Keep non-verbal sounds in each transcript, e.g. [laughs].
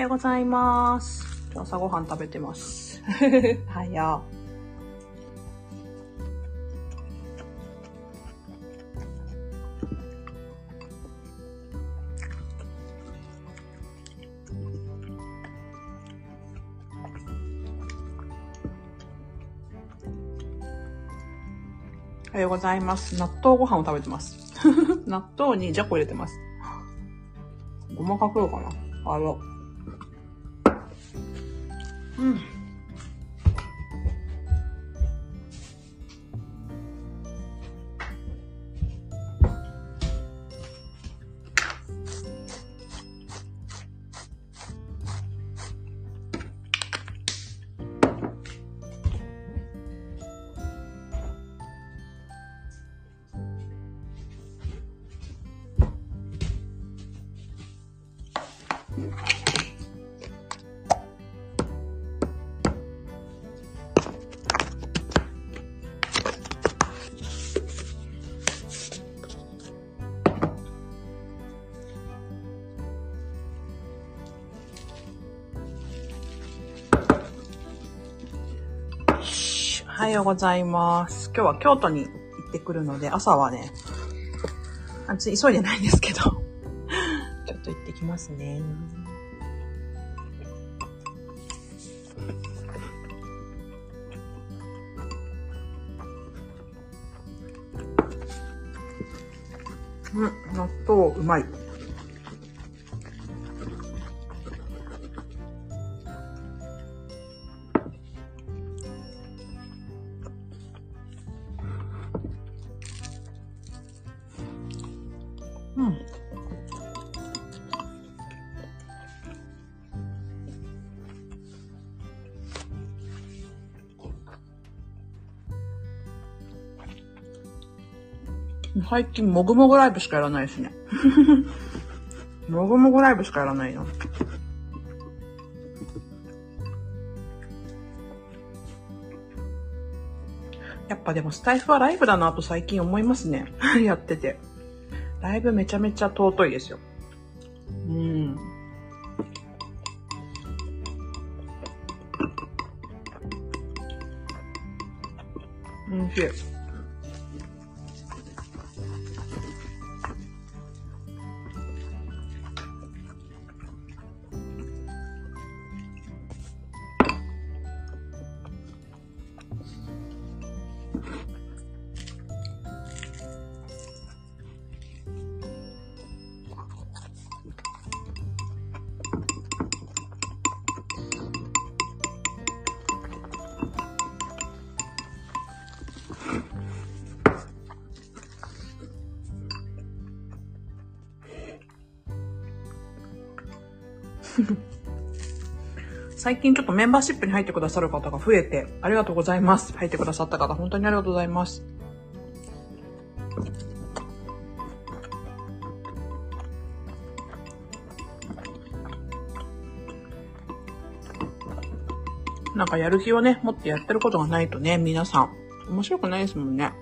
おはようございます。朝ごはん食べてます。はよう。おはようございます。納豆ご飯を食べてます。[laughs] 納豆にじゃこ入れてます。ごまかけようかな。あの。うん。おはようございます。今日は京都に行ってくるので、朝はね、あ急いでないんですけど、[laughs] ちょっと行ってきますね。最近、もぐもぐライブしかやらないですね。[laughs] もぐもぐライブしかやらないの。やっぱでもスタイフはライブだなと最近思いますね。[laughs] やってて。ライブめちゃめちゃ尊いですよ。うん。おいしい。最近ちょっとメンバーシップに入ってくださる方が増えて、ありがとうございます。入ってくださった方、本当にありがとうございます。なんかやる気をね、持ってやってることがないとね、皆さん、面白くないですもんね。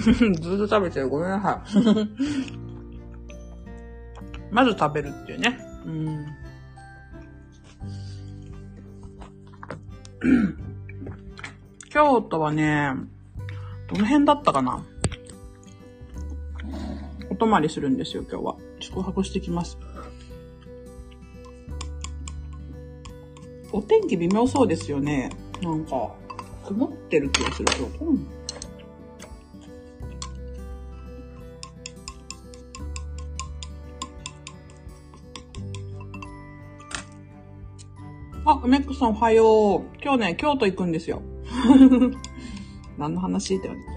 [laughs] ずっと食べてる。ごめんなさい。[laughs] まず食べるっていうね。うん。京都はね、どの辺だったかなお泊まりするんですよ、今日は。宿泊してきます。お天気微妙そうですよね。なんか、曇ってる気がするけど。うん。あ、梅子さんおはよう。今日ね、京都行くんですよ。[laughs] 何の話って言われて。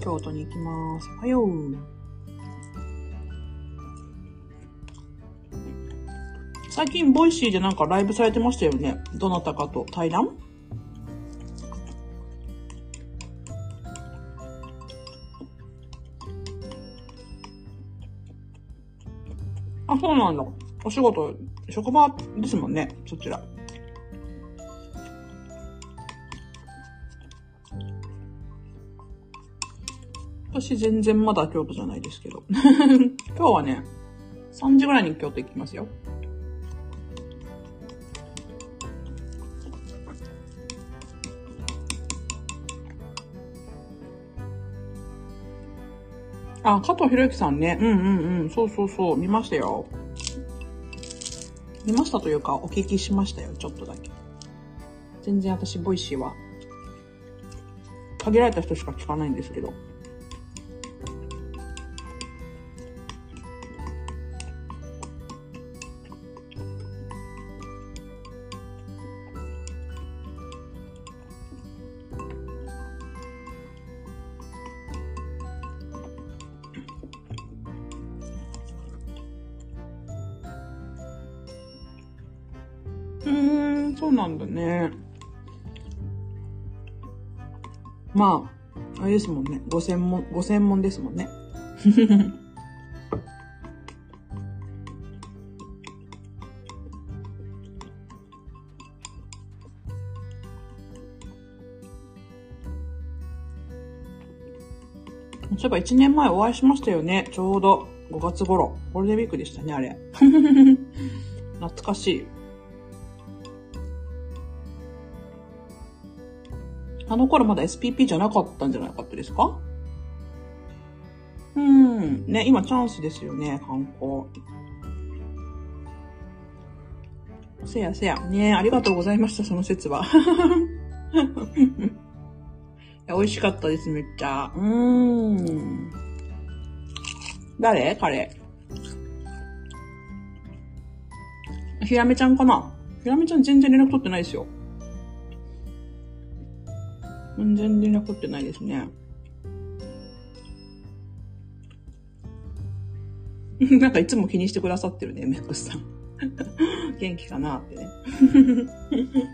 京都に行きます。おはよう。最近、ボイシーでなんかライブされてましたよね。どなたかと対談？あ、そうなんだ。お仕事、職場ですもんね、そちら。私全然まだ京都じゃないですけど。[laughs] 今日はね、3時ぐらいに京都行きますよ。あ、加藤博之さんね。うんうんうん。そうそうそう。見ましたよ。見ましたというか、お聞きしましたよ。ちょっとだけ。全然私、ボイシーは、限られた人しか聞かないんですけど。まあ、あれですもんね。ご専門、ご専門ですもんね。[laughs] そういえば1年前お会いしましたよね。ちょうど5月頃。ゴールデンウィークでしたね、あれ。[laughs] 懐かしい。あの頃まだ SPP じゃなかったんじゃなかったですか？うん。ね、今チャンスですよね、観光。せやせや。ねありがとうございました、その説は。[laughs] いや美味しかったです、めっちゃ。うーん。誰？彼？ひらめちゃんかな？ひらめちゃん全然連絡取ってないですよ。全然連絡取ってないですね。[laughs] なんかいつも気にしてくださってるね、メックスさん。[laughs] 元気かなってね。[laughs]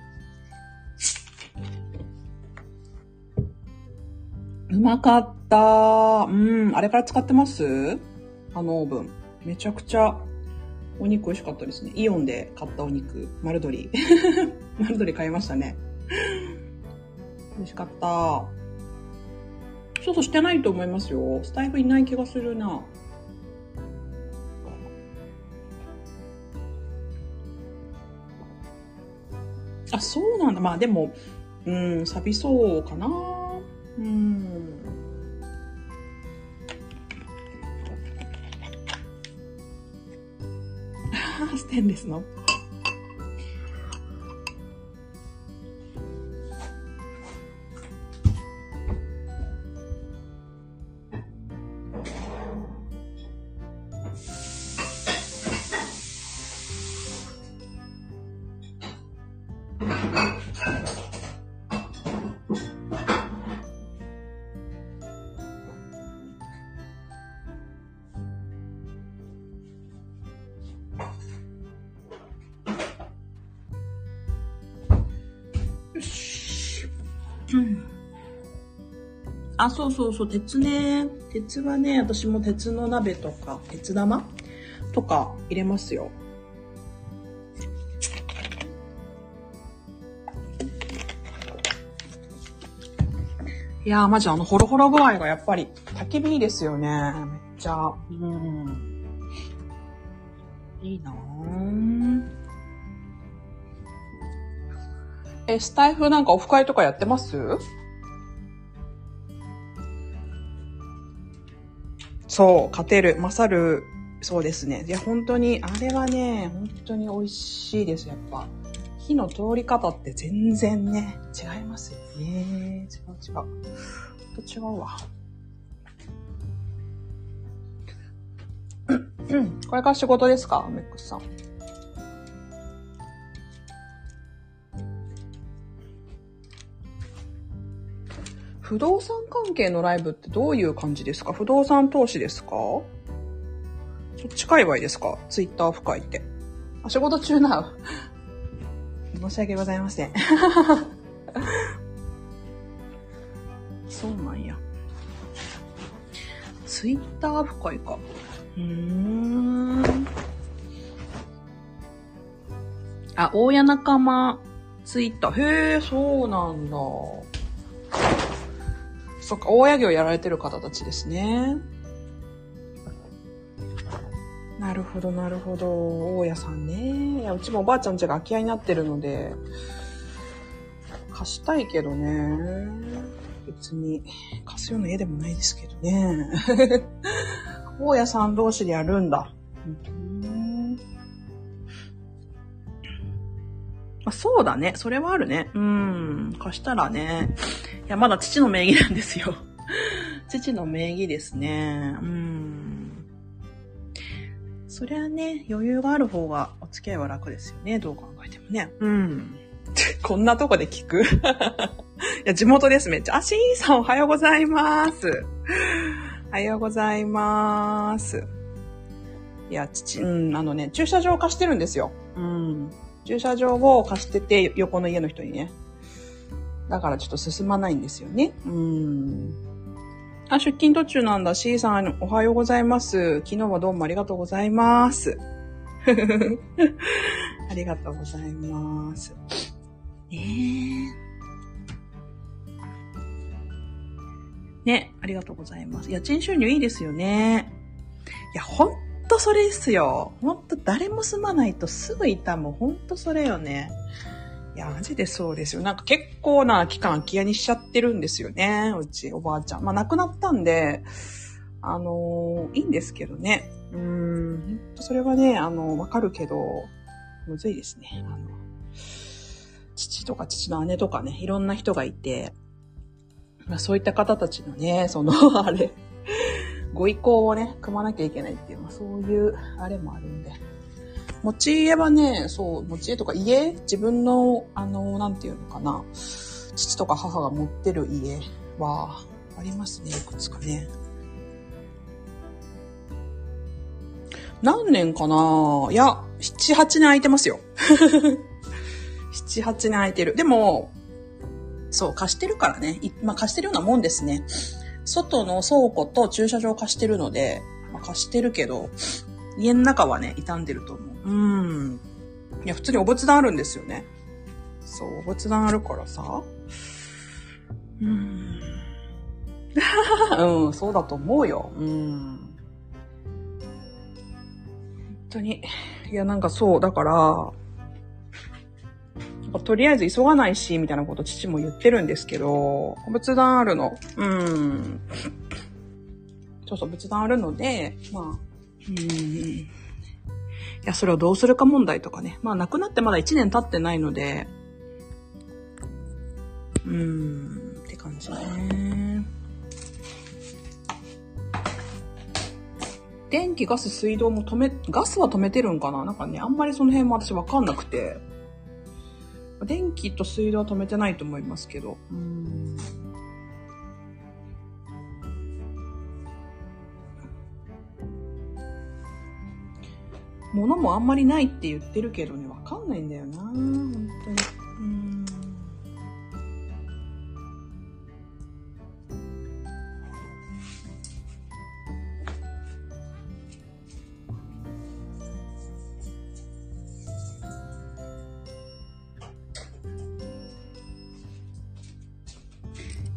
うまかった。うん、あれから使ってます？あのオーブン。めちゃくちゃお肉美味しかったですね。イオンで買ったお肉、丸鶏。丸鶏買いましたね。美味しかった。そうそうしてないと思いますよ。スタイフいない気がするな。あ、そうなんだ。まあでも、うん、錆びそうかな。うん。ステンレスの？あ、そうそうそう、鉄ね。鉄はね、私も鉄の鍋とか、鉄玉？とか入れますよ。いやー、マジあの、ホロホロ具合がやっぱり、焚き火いいですよね。めっちゃ。うん。いいなぁ。え、スタイフなんかオフ会とかやってます？そう、勝てる、勝る、そうですね。いや、本当に、あれはね、本当に美味しいです、やっぱ。火の通り方って全然ね、違いますよね。違う違う。ほんと違うわ。これから仕事ですかメックスさん。不動産関係のライブってどういう感じですか？不動産投資ですか？そっち界隈ですか？ツイッター深いって。お仕事中な。申し訳ございません。[laughs] そうなんや。ツイッター深いか。うーん。あ、大家仲間ツイッター。へえ、そうなんだ。そっか、大家業やられてる方たちですね。なるほど、なるほど。大家さんね。いや、うちもおばあちゃん家が空き家になってるので、貸したいけどね。別に貸すような家でもないですけどね。[laughs] 大家さん同士でやるんだ。うんあそうだね。それはあるね。うん。貸したらね。いや、まだ父の名義なんですよ。[laughs] 父の名義ですね。うん。そりゃね、余裕がある方がお付き合いは楽ですよね。どう考えてもね。うん。[laughs] こんなとこで聞く [laughs] いや、地元です、めっちゃ。あ、しーさんおはようございます。おはようございます。いや、父、うん、あのね、駐車場貸してるんですよ。うん。駐車場を貸してて、横の家の人にね。だからちょっと進まないんですよね。うん。あ、出勤途中なんだ。C さん、おはようございます。昨日はどうもありがとうございます。[laughs] ありがとうございます。ねえ。ね、ありがとうございます。家賃収入いいですよね。いや、ほんとそれですよ。ほんと誰も住まないとすぐいたもん。ほんとそれよね。いや、マジでそうですよ。なんか結構な期間空き家にしちゃってるんですよね。うち、おばあちゃん。まあ亡くなったんで、あのー、いいんですけどね。うん、ほんとそれはね、あの、わかるけど、むずいですね。あの、父とか父の姉とかね、いろんな人がいて、まあそういった方たちのね、その、[laughs] あれ、ご意向をね、組まなきゃいけないっていう、まあそういう、あれもあるんで。持ち家はね、そう、持ち家とか家自分の、あの、なんていうのかな。父とか母が持ってる家は、ありますね、いくつかね。何年かないや、7、8年空いてますよ。7、8年空いてる。でも、そう、貸してるからね。まあ貸してるようなもんですね。外の倉庫と駐車場貸してるので、まあ、貸してるけど、家の中はね、傷んでると思う。うん。いや、普通にお仏壇あるんですよね。そう、お仏壇あるからさ。うん。[laughs] うん、そうだと思うよ。うん。本当に。いや、なんかそう、だから、とりあえず急がないし、みたいなこと父も言ってるんですけど、仏壇あるの。うん。そうそう、仏壇あるので、まあ、うん。いや、それをどうするか問題とかね。まあ、亡くなってまだ1年経ってないので、うーん、って感じね。電気、ガス、水道も止め、ガスは止めてるんかななんかね、あんまりその辺も私わかんなくて。電気と水道は止めてないと思いますけど。うん。物もあんまりないって言ってるけどね、わかんないんだよな本当に。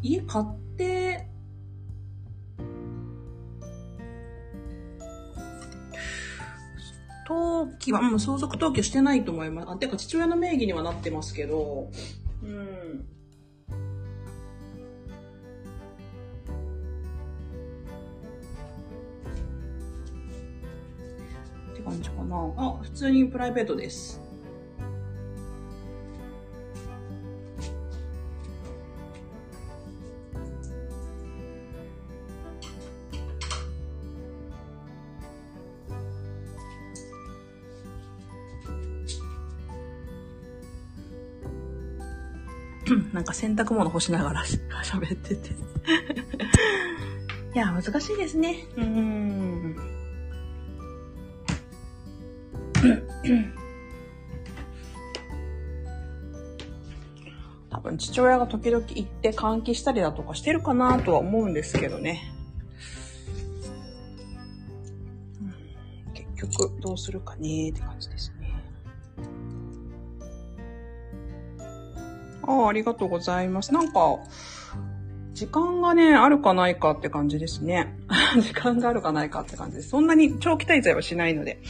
家買って登記は、うん、相続登記してないと思います。あ、てか父親の名義にはなってますけど、うん。って感じかな。あ、普通にプライベートです。なんか洗濯物干しながら [laughs] 喋ってていや、難しいですね。うん。多分父親が時々行って換気したりだとかしてるかなとは思うんですけどね。結局どうするかねって感じですね。ああ、ありがとうございます。なんか、時間がね、あるかないかって感じですね。[laughs] 時間があるかないかって感じです。そんなに長期滞在はしないので。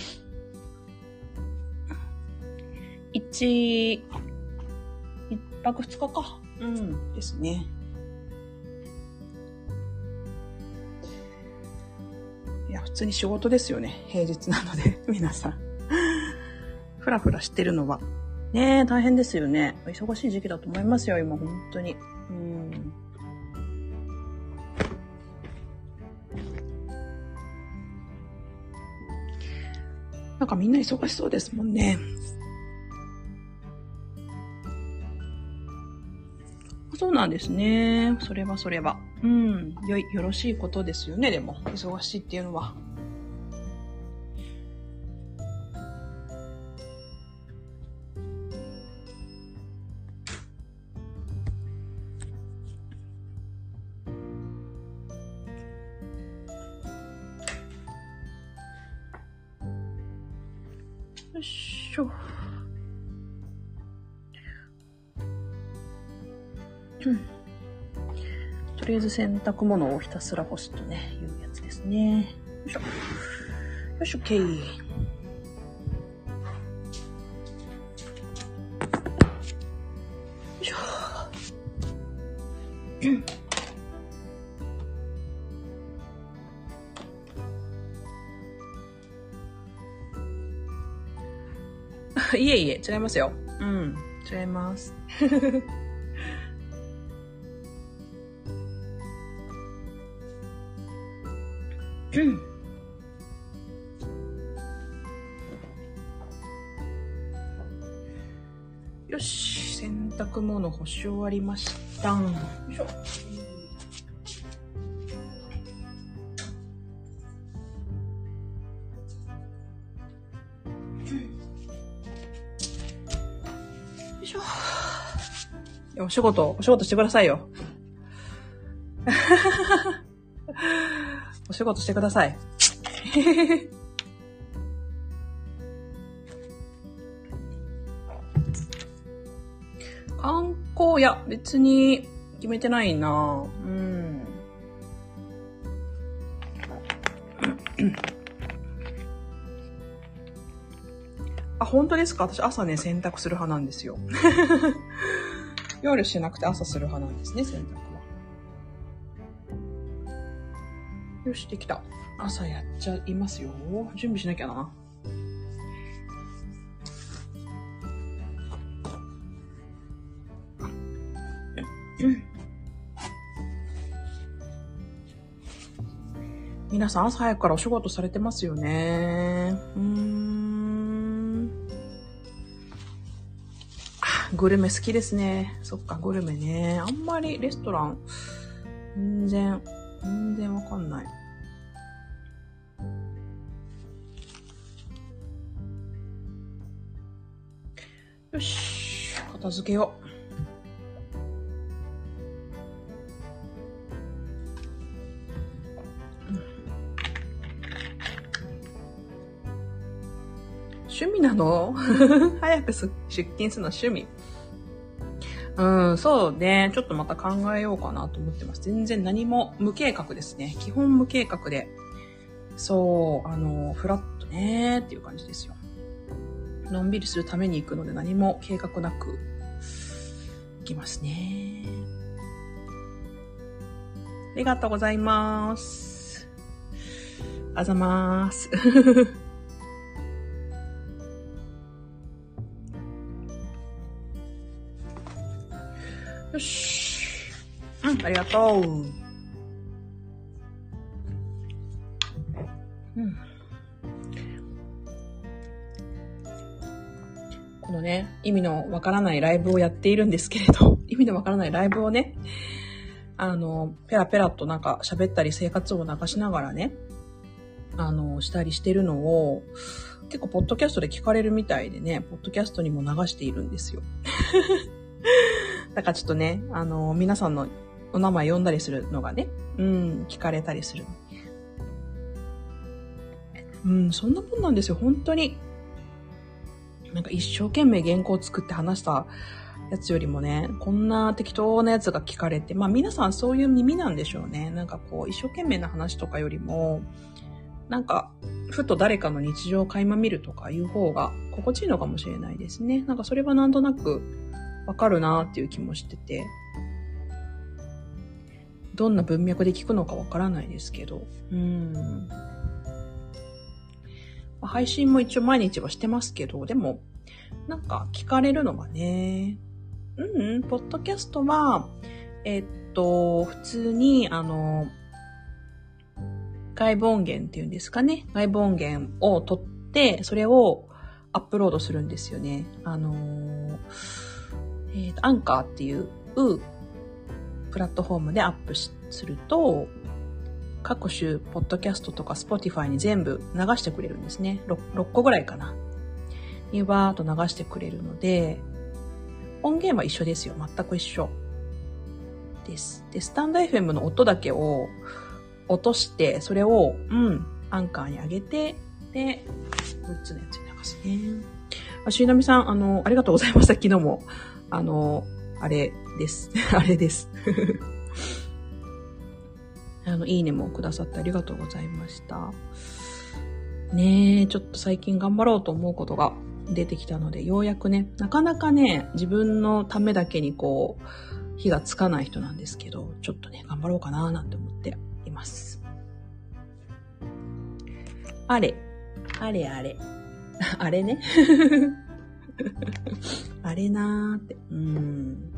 一、一泊二日か。うん、ですね。いや、普通に仕事ですよね。平日なので、皆さん。ふらふらしてるのは。ねえ、大変ですよね。忙しい時期だと思いますよ、今、本当に。うん。なんかみんな忙しそうですもんね。そうなんですね。それはそれは。うん。よい、よろしいことですよね、でも。忙しいっていうのは。ず洗濯物をひたすら干すとね、いうやつですね。よいしょ。よいしょ、けい。よいしょ。いえいえ、違いますよ。うん、違います。よし、洗濯物干し終わりました。よいしょ。お仕事、お仕事してくださいよ。仕事してください。観光、いや、別に決めてないなうん。あ、本当ですか？私朝ね、洗濯する派なんですよ。[laughs] 夜しなくて朝する派なんですね、洗濯よし、できた。朝やっちゃいますよ。準備しなきゃな。皆さん朝早くからお仕事されてますよね。うーん。グルメ好きですね。そっか、グルメね。あんまりレストラン、全然、然わかんない。よし、片付けよう。趣味なの？[laughs] 早く出勤するの趣味。うん、そうね。ちょっとまた考えようかなと思ってます。全然何も無計画ですね。基本無計画で。そう、あの、フラットねーっていう感じですよ。のんびりするために行くので何も計画なく行きますね。ありがとうございます。あざまーす。よし。うん、ありがとう。うん。このね、意味のわからないライブをやっているんですけれど、[laughs] 意味のわからないライブをね、あの、ペラペラとなんか喋ったり生活を流しながらね、あの、したりしてるのを、結構ポッドキャストで聞かれるみたいでね、ポッドキャストにも流しているんですよ。だからちょっとね、あの、皆さんのお名前呼んだりするのがね、うん、聞かれたりする。うん、そんなもんなんですよ、本当に。なんか一生懸命原稿を作って話したやつよりもね、こんな適当なやつが聞かれて、まあ皆さんそういう耳なんでしょうね。なんかこう、一生懸命な話とかよりも、なんか、ふと誰かの日常を垣間見るとかいう方が心地いいのかもしれないですね。なんかそれはなんとなくわかるなっていう気もしてて。どんな文脈で聞くのかわからないですけど。うん。配信も一応毎日はしてますけど、でも、なんか聞かれるのがね、うんうん、ポッドキャストは、えっと、普通に、あの、外部音源っていうんですかね。外部音源を取って、それをアップロードするんですよね。あのえー、アンカーっていうプラットフォームでアップすると、各種、ポッドキャストとかスポティファイに全部流してくれるんですね。6, 6個ぐらいかな。にわーっと流してくれるので、音源は一緒ですよ。全く一緒。です。で、スタンド FM の音だけを落として、それを、うん、アンカーに上げて、で、6つのやつに流すね。あ、しいなみさん、あの、ありがとうございました。昨日も。あの、あれです。[laughs] あれです。[laughs] あの、いいねもくださってありがとうございました。ねえ、ちょっと最近頑張ろうと思うことが出てきたので、ようやくね、なかなかね、自分のためだけにこう、火がつかない人なんですけど、ちょっとね、頑張ろうかななんて思っています。あれ、あれあれ、[laughs] あれね。[laughs] あれなーって、うん。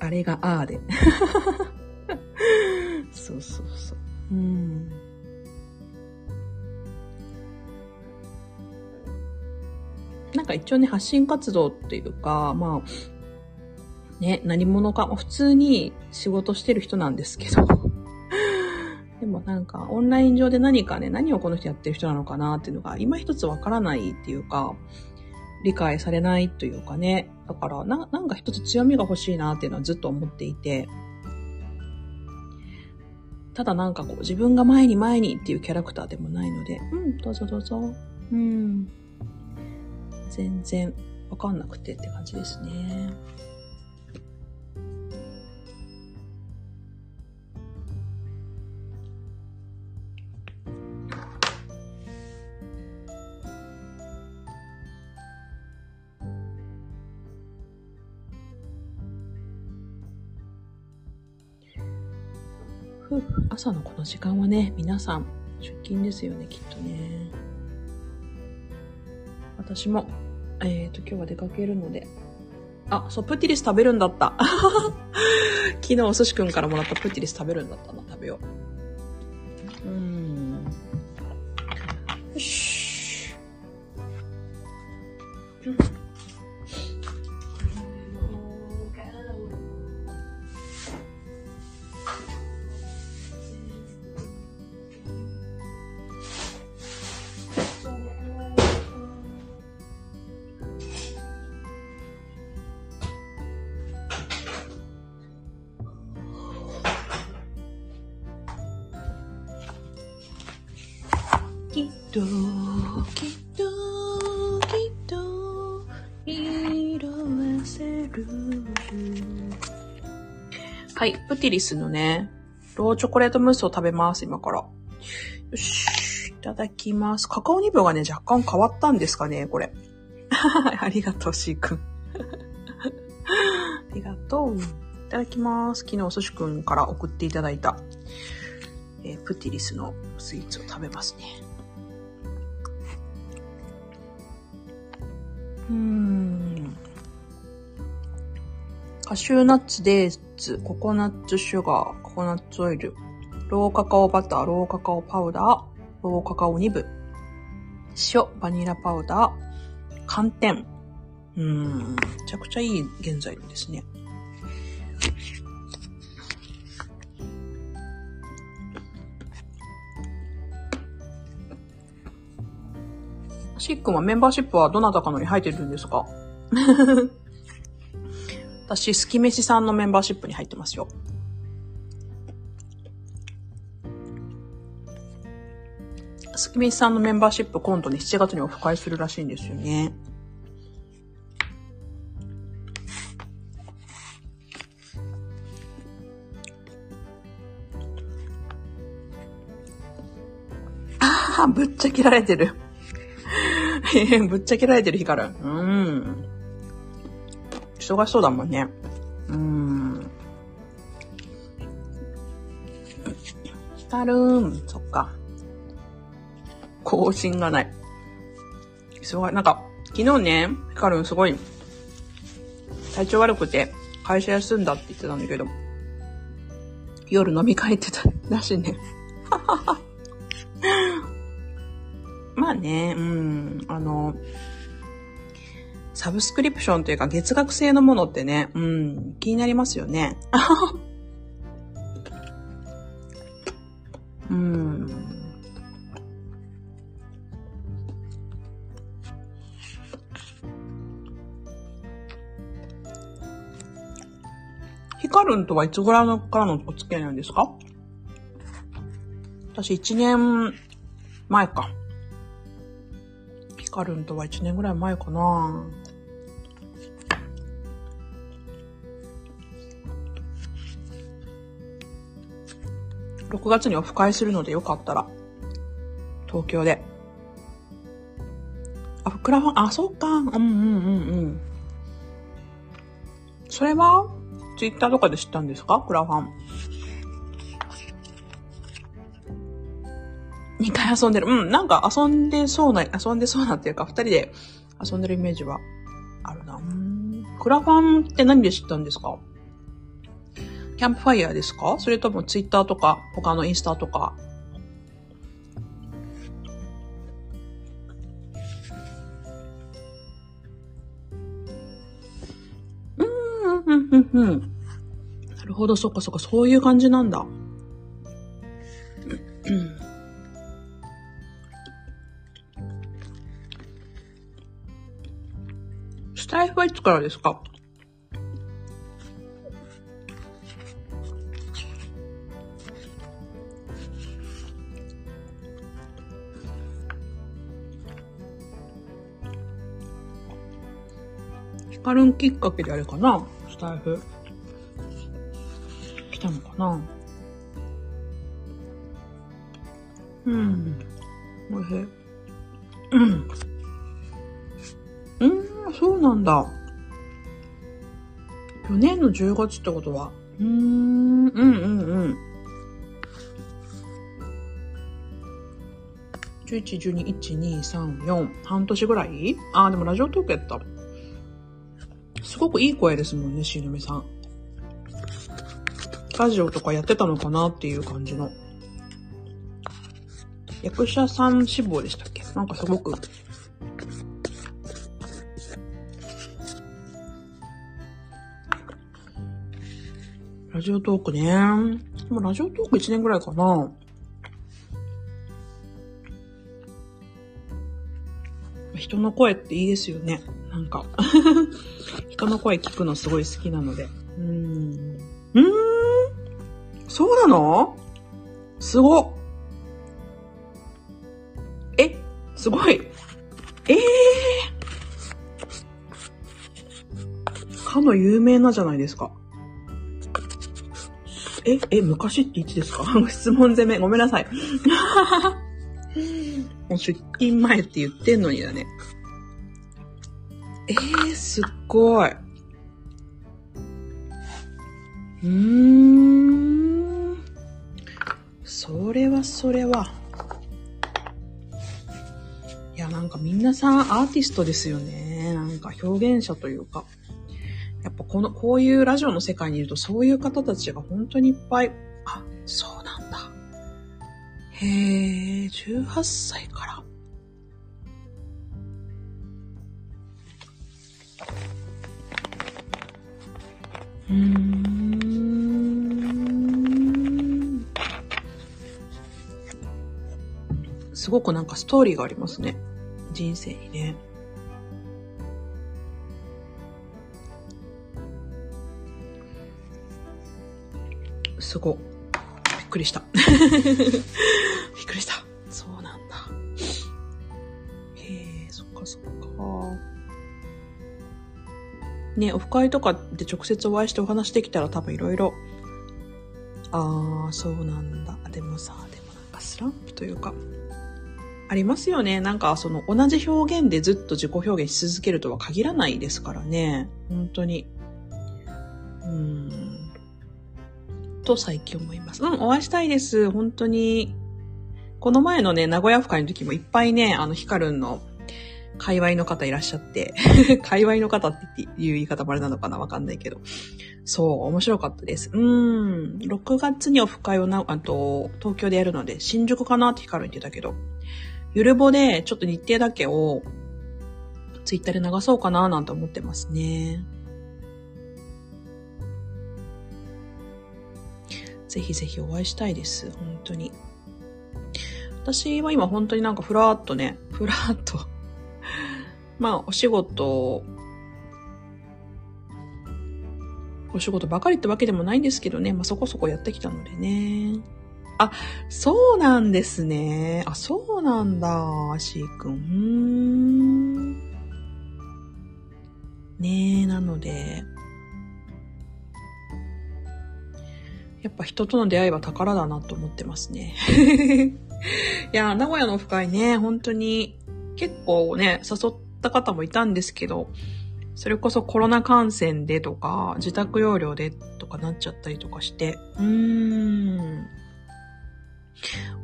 あれがあーで。[laughs] そうそうそう。うん。なんか一応ね、発信活動っていうか、まあ、ね、何者か、普通に仕事してる人なんですけど、もなんか、オンライン上で何かね、何をこの人やってる人なのかなっていうのが、今一つわからないっていうか、理解されないというかね。だからな、なんか一つ強みが欲しいなっていうのはずっと思っていて、ただなんかこう自分が前に前にっていうキャラクターでもないので、うん、どうぞどうぞ。うん。全然わかんなくてって感じですね。朝のこの時間はね、皆さん出勤ですよね、きっとね。私も、えっ、ー、と、今日は出かけるので。あ、そう、プティリス食べるんだった。[laughs] 昨日お寿司くんからもらったプティリス食べるんだったな、食べよう。うん。よし。ティリスのね、ローチョコレートムースを食べます、今から。よし、いただきます。カカオニブがね、若干変わったんですかね、これ。[laughs] ありがとう、シーくん。[laughs] ありがとう。いただきます。昨日、お寿司くんから送っていただいた、えー、プティリスのスイーツを食べますね。うん。カシューナッツ、デーツ、ココナッツシュガー、ココナッツオイル、ローカカオバター、ローカカオパウダー、ローカカオニブ、塩、バニラパウダー、寒天。うん、めちゃくちゃいい原材料ですね。しっくんはメンバーシップはどなたかのに入ってるんですか？[laughs] 私、すきめしさんのメンバーシップに入ってますよ。すきめしさんのメンバーシップ今度ね、7月にオフ会するらしいんですよね。ああ、ぶっちゃけられてる。[laughs] ぶっちゃけられてるヒカル。うん。忙しそうだもんね。うん。ヒカルーん。そっか。更新がない。すごい。なんか、昨日ね、ヒカルンすごい、体調悪くて、会社休んだって言ってたんだけど、夜飲み会ってたらしいね。[laughs] まあね、うん、あの、サブスクリプションというか月額制のものってね、うん、気になりますよね。[laughs] うん。ヒカルンとはいつぐらいからのお付き合いなんですか？私1年前か。ヒカルンとは1年ぐらい前かな。6月にオフ会するのでよかったら、東京で。あ、クラファン、あ、そっか。うんうんうんうん。それは、ツイッターとかで知ったんですか？クラファン。2回遊んでる。うん、なんか遊んでそうな、遊んでそうなっていうか、二人で遊んでるイメージはあるな。クラファンって何で知ったんですか？キャンプファイヤーですか？それともツイッターとか、他のインスタとか。うん、うん、うん、うん。なるほど、そっかそっか、そういう感じなんだ。うん。スタイフはいつからですか？ヒカルンきっかけであれかな？スタイフ。来たのかな？うん。おいしい。うん。そうなんだ。去年の10月ってことは？うーん、うんうんうん。11、12、1、2、3、4。半年ぐらい？ああ、でもラジオトークやった。ごくいい声ですもんね、しのみさん。ラジオとかやってたのかなっていう感じの。役者さん志望でしたっけ？なんかすごくラジオトークね。でもラジオトーク1年ぐらいかな。人の声っていいですよね。なんか [laughs] 人の声聞くのすごい好きなので。うーん。うーんそうなの？すごえ？すごい。ええー、かの有名なじゃないですか。え、え、昔っていつですか？[laughs] 質問攻め。ごめんなさい。[laughs] もう出勤前って言ってんのにだね。えー、すっごい。うーん。それはそれは。いや、なんかみんなさんアーティストですよね。なんか表現者というか。やっぱこの、こういうラジオの世界にいるとそういう方たちが本当にいっぱい、あ、そうなんだ。へえ、18歳から。うん。すごくなんかストーリーがありますね。人生にね。すご。びっくりした。[laughs] びっくりした。そうなんだ。へえ、そっかそっか。ね、オフ会とかで直接お会いしてお話できたら多分いろいろ、ああ、そうなんだ。でもさ、でもなんかスランプというか、ありますよね。なんかその同じ表現でずっと自己表現し続けるとは限らないですからね。本当に。うん。と最近思います。うん、お会いしたいです。本当に。この前のね、名古屋府会の時もいっぱいね、あの、ヒカルンの界隈の方いらっしゃって、[laughs] 界隈の方っていう言い方もあれなのかなわかんないけど。そう、面白かったです。うん。6月にオフ会をな、あと、東京でやるので、新宿かなってヒカル言ってたけど、ゆるぼでちょっと日程だけをツイッターで流そうかななんて思ってますね。ぜひぜひお会いしたいです。本当に。私は今本当になんかふらーっとね、ふらーっとまあお仕事、お仕事ばかりってわけでもないんですけどね、まあそこそこやってきたのでね。あ、そうなんですね。あ、そうなんだ、シーくん。ねえ、なので、やっぱ人との出会いは宝だなと思ってますね。[laughs] いや、名古屋のオフ会ね、本当に結構ね、誘った方もいたんですけど、それこそコロナ感染でとか、自宅療養でとかなっちゃったりとかして、うーん。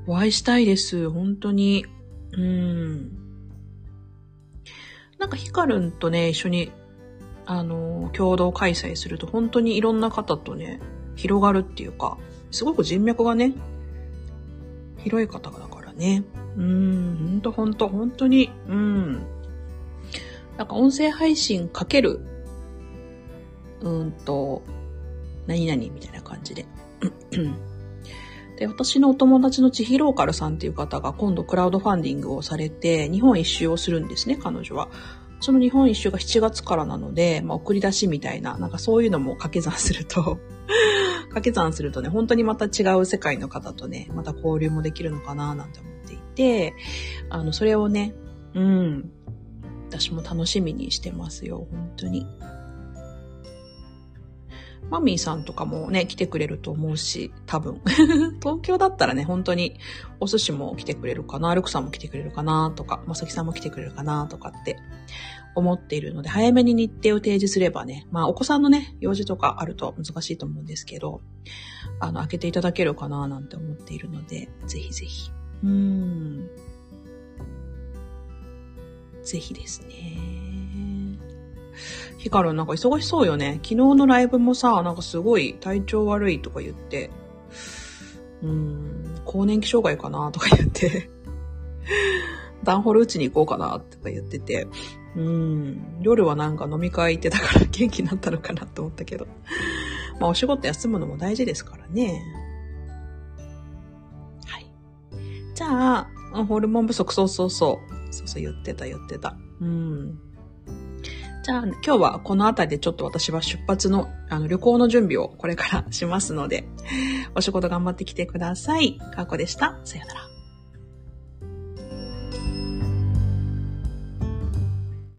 お会いしたいです、本当に。うーん。なんかヒカルンとね、一緒に、あの、共同開催すると本当にいろんな方とね、広がるっていうか、すごく人脈がね、広い方だからね。うん、ほんとほんと、本当に、うん。なんか音声配信かける、うんと、何々みたいな感じで。で、私のお友達の千尋ローカルさんっていう方が今度クラウドファンディングをされて、日本一周をするんですね、彼女は。その日本一周が7月からなので、まあ、送り出しみたいな、なんかそういうのも掛け算すると [laughs] 掛け算するとね、本当にまた違う世界の方とね、また交流もできるのかななんて思っていて、あの、それをね、うん、私も楽しみにしてますよ、本当に。マミーさんとかもね、来てくれると思うし、多分。[laughs] 東京だったらね、本当にお寿司も来てくれるかな、ルクさんも来てくれるかな、とか、まさきさんも来てくれるかな、とかって思っているので、早めに日程を提示すればね、まあお子さんのね、用事とかあると難しいと思うんですけど、あの、開けていただけるかな、なんて思っているので、ぜひぜひ。うーん。ぜひですね。ヒカルなんか忙しそうよね。昨日のライブもさ、なんかすごい体調悪いとか言って、うーん、更年期障害かなとか言ってダンホール打ちに行こうかなとか言ってて、うん、夜はなんか飲み会行ってたから元気になったのかなと思ったけど。まあお仕事休むのも大事ですからね。はい。じゃあ、ホルモン不足、そうそうそう。そうそう言ってた言ってた。うん。じゃあ、今日はこの辺りでちょっと私は出発の、あの、旅行の準備をこれからしますので、お仕事頑張ってきてください。かこでした。さよなら。